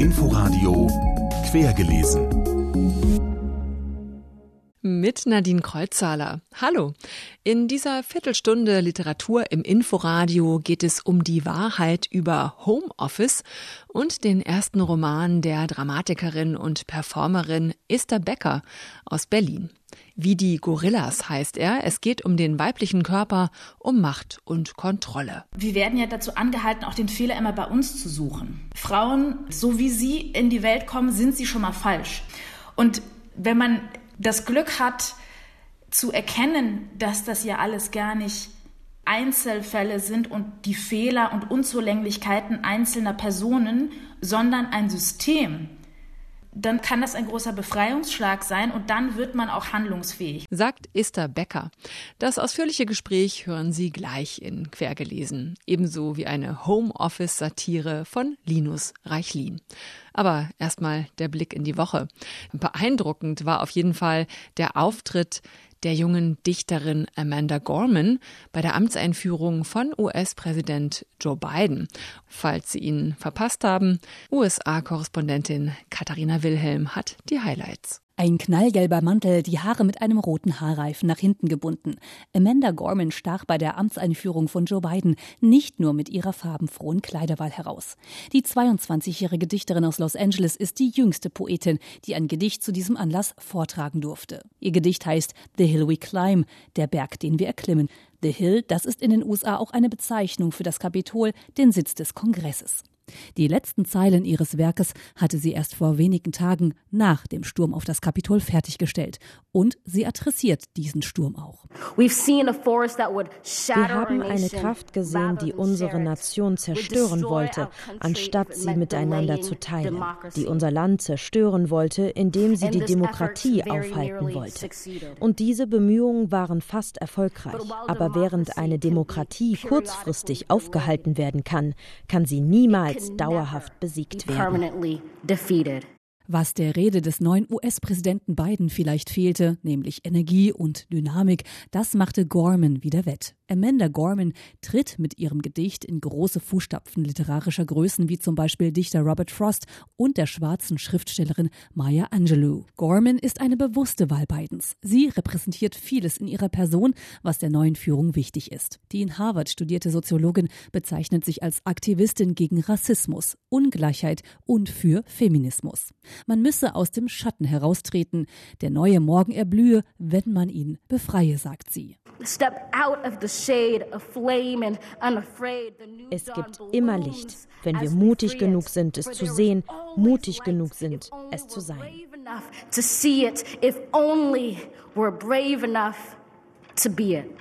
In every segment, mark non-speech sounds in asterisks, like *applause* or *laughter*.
Inforadio Quergelesen. Mit Nadine Kreuzzahler. Hallo. In dieser Viertelstunde Literatur im Inforadio geht es um die Wahrheit über Homeoffice und den ersten Roman der Dramatikerin und Performerin Esther Becker aus Berlin. Wie die Gorillas heißt er. Es geht um den weiblichen Körper, um Macht und Kontrolle. Wir werden ja dazu angehalten, auch den Fehler immer bei uns zu suchen. Frauen, so wie sie in die Welt kommen, sind sie schon mal falsch. Und wenn man das Glück hat, zu erkennen, dass das ja alles gar nicht Einzelfälle sind und die Fehler und Unzulänglichkeiten einzelner Personen, sondern ein System, dann kann das ein großer Befreiungsschlag sein und dann wird man auch handlungsfähig. Sagt Esther Becker. Das ausführliche Gespräch hören Sie gleich in Quergelesen, ebenso wie eine Homeoffice-Satire von Linus Reichlin. Aber erstmal der Blick in die Woche. Beeindruckend war auf jeden Fall der Auftritt der jungen Dichterin Amanda Gorman bei der Amtseinführung von US-Präsident Joe Biden. Falls Sie ihn verpasst haben, USA-Korrespondentin Katharina Wilhelm hat die Highlights. Ein knallgelber Mantel, die Haare mit einem roten Haarreifen nach hinten gebunden. Amanda Gorman stach bei der Amtseinführung von Joe Biden nicht nur mit ihrer farbenfrohen Kleiderwahl heraus. Die 22-jährige Dichterin aus Los Angeles ist die jüngste Poetin, die ein Gedicht zu diesem Anlass vortragen durfte. Ihr Gedicht heißt The Hill We Climb, der Berg, den wir erklimmen. The Hill, das ist in den USA auch eine Bezeichnung für das Kapitol, den Sitz des Kongresses. Die letzten Zeilen ihres Werkes hatte sie erst vor wenigen Tagen nach dem Sturm auf das Kapitol fertiggestellt. Und sie adressiert diesen Sturm auch. Wir haben eine Kraft gesehen, die unsere Nation zerstören wollte, anstatt sie miteinander zu teilen, die unser Land zerstören wollte, indem sie die Demokratie aufhalten wollte. Und diese Bemühungen waren fast erfolgreich. Aber während eine Demokratie kurzfristig aufgehalten werden kann, kann sie niemals niemals dauerhaft besiegt werden. Was der Rede des neuen US-Präsidenten Biden vielleicht fehlte, nämlich Energie und Dynamik, das machte Gorman wieder wett. Amanda Gorman tritt mit ihrem Gedicht in große Fußstapfen literarischer Größen wie zum Beispiel Dichter Robert Frost und der schwarzen Schriftstellerin Maya Angelou. Gorman ist eine bewusste Wahl Bidens. Sie repräsentiert vieles in ihrer Person, was der neuen Führung wichtig ist. Die in Harvard studierte Soziologin bezeichnet sich als Aktivistin gegen Rassismus, Ungleichheit und für Feminismus. Man müsse aus dem Schatten heraustreten. Der neue Morgen erblühe, wenn man ihn befreie, sagt sie. Es gibt immer Licht, wenn wir mutig genug sind, es zu sehen, mutig genug sind, es zu sein.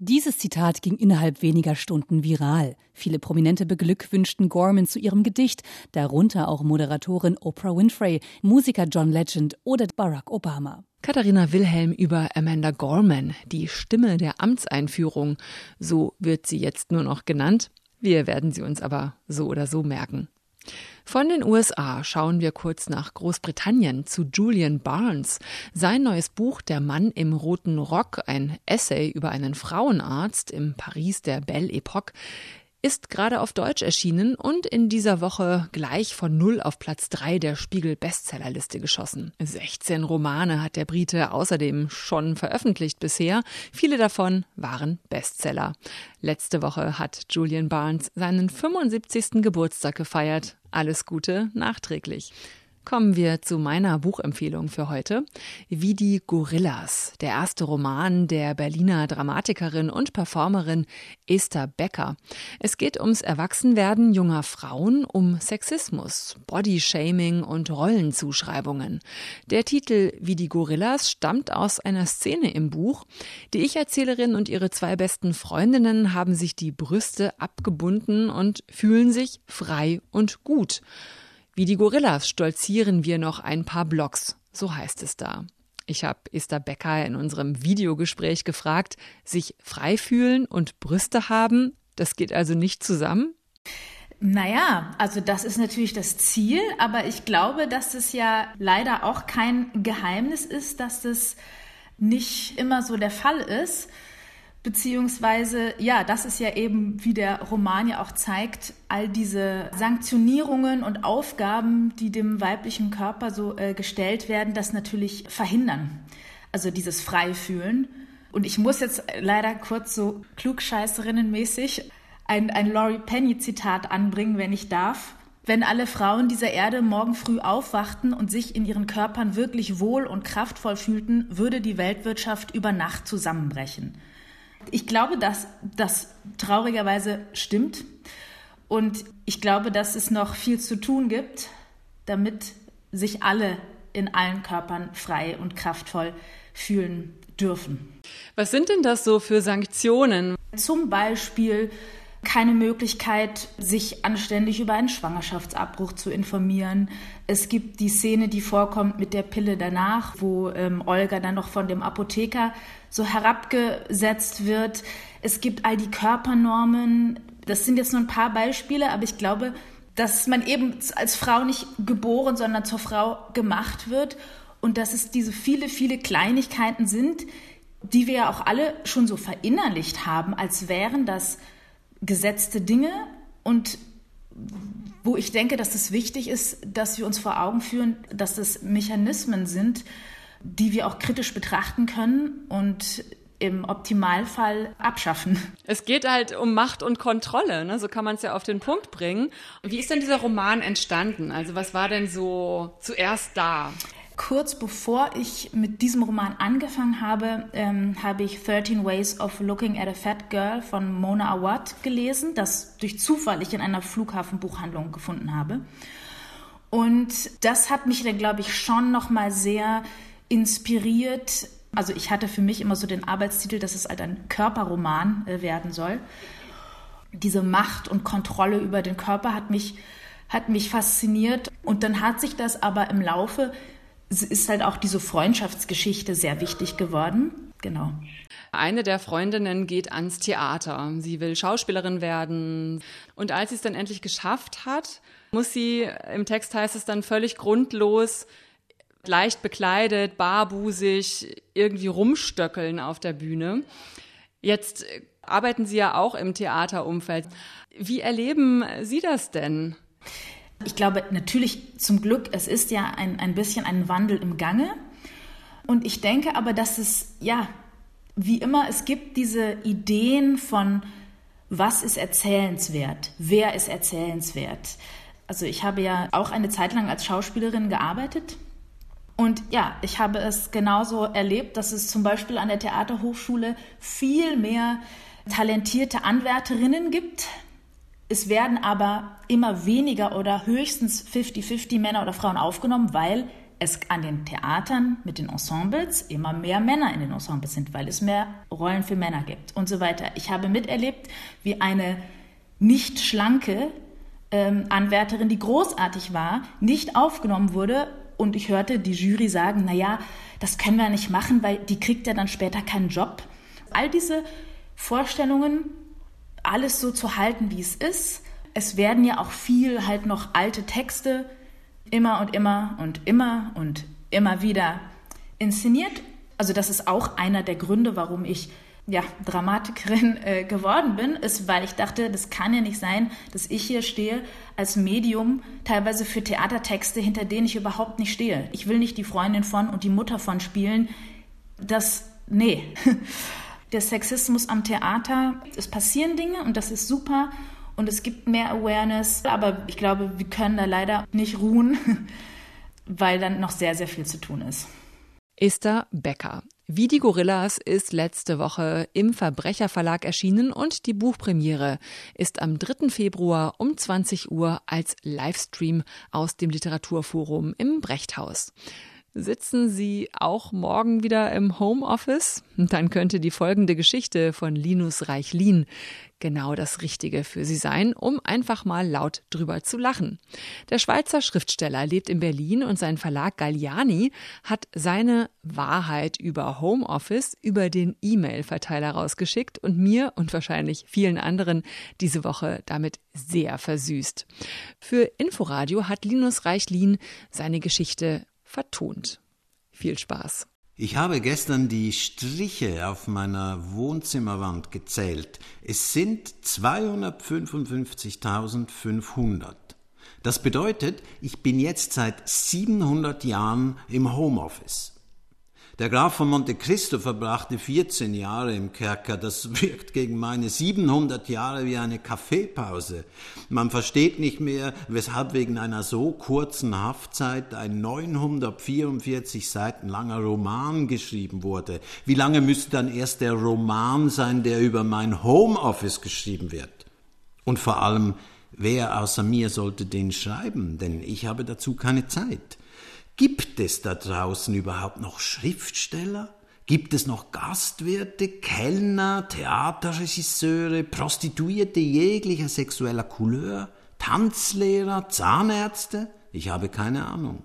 Dieses Zitat ging innerhalb weniger Stunden viral. Viele Prominente beglückwünschten Gorman zu ihrem Gedicht, darunter auch Moderatorin Oprah Winfrey, Musiker John Legend oder Barack Obama. Katharina Wilhelm über Amanda Gorman, die Stimme der Amtseinführung. So wird sie jetzt nur noch genannt. Wir werden sie uns aber so oder so merken. Von den USA schauen wir kurz nach Großbritannien zu Julian Barnes. Sein neues Buch Der Mann im roten Rock, ein Essay über einen Frauenarzt im Paris der Belle Epoque, ist gerade auf Deutsch erschienen und in dieser Woche gleich von Null auf Platz drei der Spiegel Bestsellerliste geschossen. 16 Romane hat der Brite außerdem schon veröffentlicht bisher. Viele davon waren Bestseller. Letzte Woche hat Julian Barnes seinen 75. Geburtstag gefeiert. Alles Gute nachträglich. Kommen wir zu meiner Buchempfehlung für heute. Wie die Gorillas, der erste Roman der Berliner Dramatikerin und Performerin Esther Becker. Es geht ums Erwachsenwerden junger Frauen, um Sexismus, Bodyshaming und Rollenzuschreibungen. Der Titel Wie die Gorillas stammt aus einer Szene im Buch. Die Ich-Erzählerin und ihre zwei besten Freundinnen haben sich die Brüste abgebunden und fühlen sich frei und gut. Wie die Gorillas stolzieren wir noch ein paar Blocks, so heißt es da. Ich habe Esther Becker in unserem Videogespräch gefragt, sich frei fühlen und Brüste haben, das geht also nicht zusammen? Naja, also das ist natürlich das Ziel, aber ich glaube, dass es ja leider auch kein Geheimnis ist, dass das nicht immer so der Fall ist. Beziehungsweise, ja, das ist ja eben, wie der Roman ja auch zeigt, all diese Sanktionierungen und Aufgaben, die dem weiblichen Körper so äh, gestellt werden, das natürlich verhindern. Also dieses Freifühlen. Und ich muss jetzt leider kurz so klugscheißerinnenmäßig ein, ein Laurie Penny-Zitat anbringen, wenn ich darf. Wenn alle Frauen dieser Erde morgen früh aufwachten und sich in ihren Körpern wirklich wohl und kraftvoll fühlten, würde die Weltwirtschaft über Nacht zusammenbrechen. Ich glaube, dass das traurigerweise stimmt. Und ich glaube, dass es noch viel zu tun gibt, damit sich alle in allen Körpern frei und kraftvoll fühlen dürfen. Was sind denn das so für Sanktionen? Zum Beispiel keine Möglichkeit, sich anständig über einen Schwangerschaftsabbruch zu informieren. Es gibt die Szene, die vorkommt mit der Pille danach, wo ähm, Olga dann noch von dem Apotheker so herabgesetzt wird. Es gibt all die Körpernormen. Das sind jetzt nur ein paar Beispiele, aber ich glaube, dass man eben als Frau nicht geboren, sondern zur Frau gemacht wird und dass es diese viele, viele Kleinigkeiten sind, die wir ja auch alle schon so verinnerlicht haben, als wären das gesetzte Dinge und wo ich denke, dass es wichtig ist, dass wir uns vor Augen führen, dass das Mechanismen sind, die wir auch kritisch betrachten können und im Optimalfall abschaffen. Es geht halt um Macht und Kontrolle, ne? so kann man es ja auf den Punkt bringen. Wie ist denn dieser Roman entstanden? Also was war denn so zuerst da? Kurz bevor ich mit diesem Roman angefangen habe, ähm, habe ich 13 Ways of Looking at a Fat Girl von Mona Awad gelesen, das durch Zufall ich in einer Flughafenbuchhandlung gefunden habe. Und das hat mich dann, glaube ich, schon noch mal sehr inspiriert. Also ich hatte für mich immer so den Arbeitstitel, dass es halt ein Körperroman äh, werden soll. Diese Macht und Kontrolle über den Körper hat mich hat mich fasziniert und dann hat sich das aber im Laufe ist halt auch diese Freundschaftsgeschichte sehr wichtig geworden. Genau. Eine der Freundinnen geht ans Theater. Sie will Schauspielerin werden. Und als sie es dann endlich geschafft hat, muss sie, im Text heißt es dann völlig grundlos, leicht bekleidet, barbusig, irgendwie rumstöckeln auf der Bühne. Jetzt arbeiten Sie ja auch im Theaterumfeld. Wie erleben Sie das denn? Ich glaube natürlich zum Glück, es ist ja ein, ein bisschen ein Wandel im Gange. Und ich denke aber, dass es, ja, wie immer, es gibt diese Ideen von, was ist erzählenswert, wer ist erzählenswert. Also ich habe ja auch eine Zeit lang als Schauspielerin gearbeitet. Und ja, ich habe es genauso erlebt, dass es zum Beispiel an der Theaterhochschule viel mehr talentierte Anwärterinnen gibt, es werden aber immer weniger oder höchstens 50-50 Männer oder Frauen aufgenommen, weil es an den Theatern mit den Ensembles immer mehr Männer in den Ensembles sind, weil es mehr Rollen für Männer gibt und so weiter. Ich habe miterlebt, wie eine nicht schlanke ähm, Anwärterin, die großartig war, nicht aufgenommen wurde und ich hörte die Jury sagen, naja, das können wir nicht machen, weil die kriegt ja dann später keinen Job. All diese Vorstellungen alles so zu halten, wie es ist. Es werden ja auch viel halt noch alte Texte immer und immer und immer und immer wieder inszeniert. Also das ist auch einer der Gründe, warum ich ja, Dramatikerin *laughs* äh, geworden bin, ist, weil ich dachte, das kann ja nicht sein, dass ich hier stehe als Medium, teilweise für Theatertexte, hinter denen ich überhaupt nicht stehe. Ich will nicht die Freundin von und die Mutter von spielen. Das, nee. *laughs* der Sexismus am Theater. Es passieren Dinge und das ist super und es gibt mehr Awareness, aber ich glaube, wir können da leider nicht ruhen, *laughs* weil dann noch sehr, sehr viel zu tun ist. Esther Becker. Wie die Gorillas ist letzte Woche im Verbrecherverlag erschienen und die Buchpremiere ist am 3. Februar um 20 Uhr als Livestream aus dem Literaturforum im Brechthaus. Sitzen Sie auch morgen wieder im Homeoffice? Dann könnte die folgende Geschichte von Linus Reichlin genau das Richtige für Sie sein, um einfach mal laut drüber zu lachen. Der Schweizer Schriftsteller lebt in Berlin und sein Verlag Galliani hat seine Wahrheit über Homeoffice über den E-Mail-Verteiler rausgeschickt und mir und wahrscheinlich vielen anderen diese Woche damit sehr versüßt. Für Inforadio hat Linus Reichlin seine Geschichte vertont. Viel Spaß. Ich habe gestern die Striche auf meiner Wohnzimmerwand gezählt. Es sind 255.500. Das bedeutet, ich bin jetzt seit 700 Jahren im Homeoffice. Der Graf von Monte Cristo verbrachte 14 Jahre im Kerker. Das *laughs* wirkt gegen meine 700 Jahre wie eine Kaffeepause. Man versteht nicht mehr, weshalb wegen einer so kurzen Haftzeit ein 944 Seiten langer Roman geschrieben wurde. Wie lange müsste dann erst der Roman sein, der über mein Homeoffice geschrieben wird? Und vor allem, wer außer mir sollte den schreiben? Denn ich habe dazu keine Zeit. Gibt es da draußen überhaupt noch Schriftsteller? Gibt es noch Gastwirte, Kellner, Theaterregisseure, Prostituierte jeglicher sexueller Couleur, Tanzlehrer, Zahnärzte? Ich habe keine Ahnung.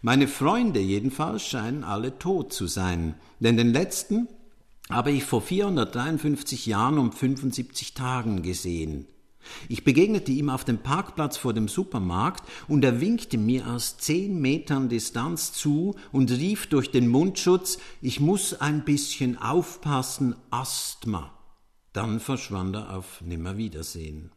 Meine Freunde jedenfalls scheinen alle tot zu sein, denn den letzten habe ich vor 453 Jahren um 75 Tagen gesehen. Ich begegnete ihm auf dem Parkplatz vor dem Supermarkt und er winkte mir aus zehn Metern Distanz zu und rief durch den Mundschutz, ich muss ein bisschen aufpassen, Asthma. Dann verschwand er auf Nimmerwiedersehen.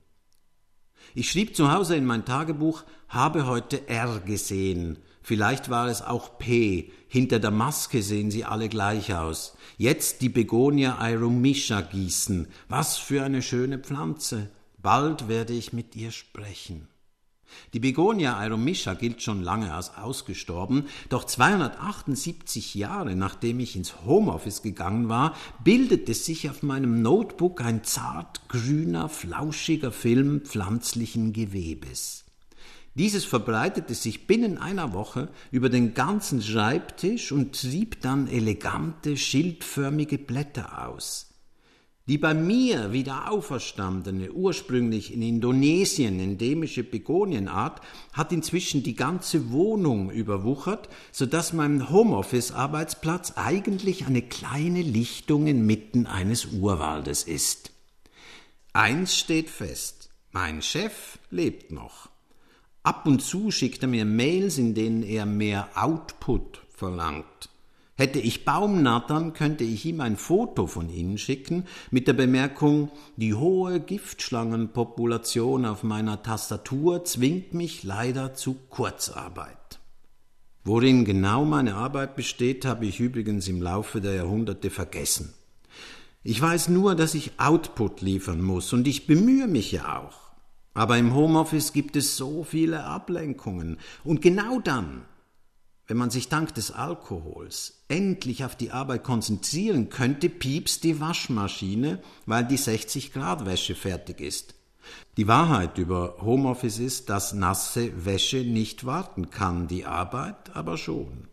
Ich schrieb zu Hause in mein Tagebuch, habe heute R gesehen. Vielleicht war es auch P. Hinter der Maske sehen sie alle gleich aus. Jetzt die Begonia aeromisha gießen. Was für eine schöne Pflanze. Bald werde ich mit ihr sprechen. Die Begonia aeromisha gilt schon lange als ausgestorben, doch 278 Jahre nachdem ich ins Homeoffice gegangen war, bildete sich auf meinem Notebook ein zart grüner, flauschiger Film pflanzlichen Gewebes. Dieses verbreitete sich binnen einer Woche über den ganzen Schreibtisch und trieb dann elegante, schildförmige Blätter aus. Die bei mir wieder auferstandene, ursprünglich in Indonesien endemische Begonienart hat inzwischen die ganze Wohnung überwuchert, so dass mein Homeoffice-Arbeitsplatz eigentlich eine kleine Lichtung inmitten eines Urwaldes ist. Eins steht fest, mein Chef lebt noch. Ab und zu schickt er mir Mails, in denen er mehr Output verlangt. Hätte ich Baumnattern, könnte ich ihm ein Foto von ihnen schicken mit der Bemerkung, die hohe Giftschlangenpopulation auf meiner Tastatur zwingt mich leider zu Kurzarbeit. Worin genau meine Arbeit besteht, habe ich übrigens im Laufe der Jahrhunderte vergessen. Ich weiß nur, dass ich Output liefern muss und ich bemühe mich ja auch. Aber im Homeoffice gibt es so viele Ablenkungen und genau dann, wenn man sich dank des Alkohols endlich auf die Arbeit konzentrieren könnte, piepst die Waschmaschine, weil die 60 Grad Wäsche fertig ist. Die Wahrheit über Homeoffice ist, dass nasse Wäsche nicht warten kann, die Arbeit aber schon.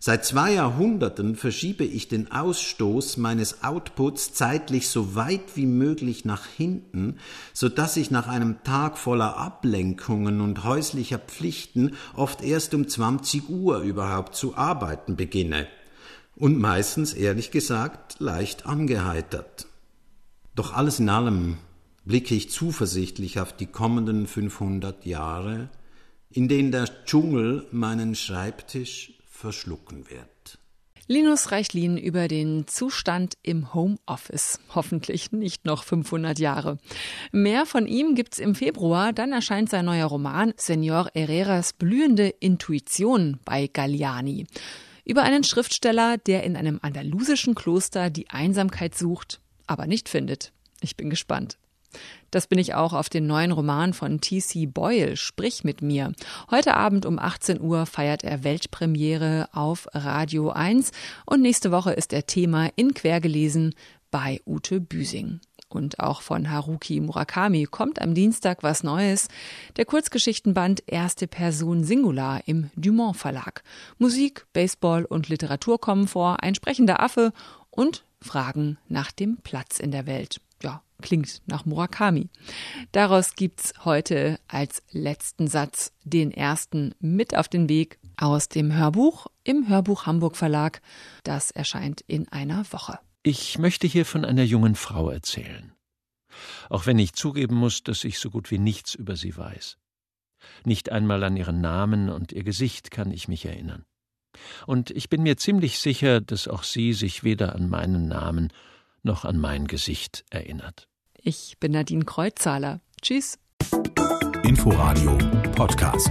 Seit zwei Jahrhunderten verschiebe ich den Ausstoß meines Outputs zeitlich so weit wie möglich nach hinten, so dass ich nach einem Tag voller Ablenkungen und häuslicher Pflichten oft erst um 20 Uhr überhaupt zu arbeiten beginne. Und meistens, ehrlich gesagt, leicht angeheitert. Doch alles in allem blicke ich zuversichtlich auf die kommenden 500 Jahre, in denen der Dschungel meinen Schreibtisch verschlucken wird. Linus Reichlin über den Zustand im Homeoffice. Hoffentlich nicht noch 500 Jahre. Mehr von ihm gibt's im Februar. Dann erscheint sein neuer Roman Senor Herreras blühende Intuition bei Galliani. Über einen Schriftsteller, der in einem andalusischen Kloster die Einsamkeit sucht, aber nicht findet. Ich bin gespannt. Das bin ich auch auf den neuen Roman von T.C. Boyle, Sprich mit mir. Heute Abend um 18 Uhr feiert er Weltpremiere auf Radio 1 und nächste Woche ist er Thema in Quergelesen bei Ute Büsing. Und auch von Haruki Murakami kommt am Dienstag was Neues. Der Kurzgeschichtenband Erste Person Singular im Dumont Verlag. Musik, Baseball und Literatur kommen vor, ein sprechender Affe und Fragen nach dem Platz in der Welt. Ja, Klingt nach Murakami. Daraus gibt's heute als letzten Satz den ersten mit auf den Weg aus dem Hörbuch im Hörbuch Hamburg Verlag. Das erscheint in einer Woche. Ich möchte hier von einer jungen Frau erzählen. Auch wenn ich zugeben muss, dass ich so gut wie nichts über sie weiß. Nicht einmal an ihren Namen und ihr Gesicht kann ich mich erinnern. Und ich bin mir ziemlich sicher, dass auch sie sich weder an meinen Namen noch an mein Gesicht erinnert. Ich bin Nadine Kreuzzahler. Tschüss. Inforadio Podcast.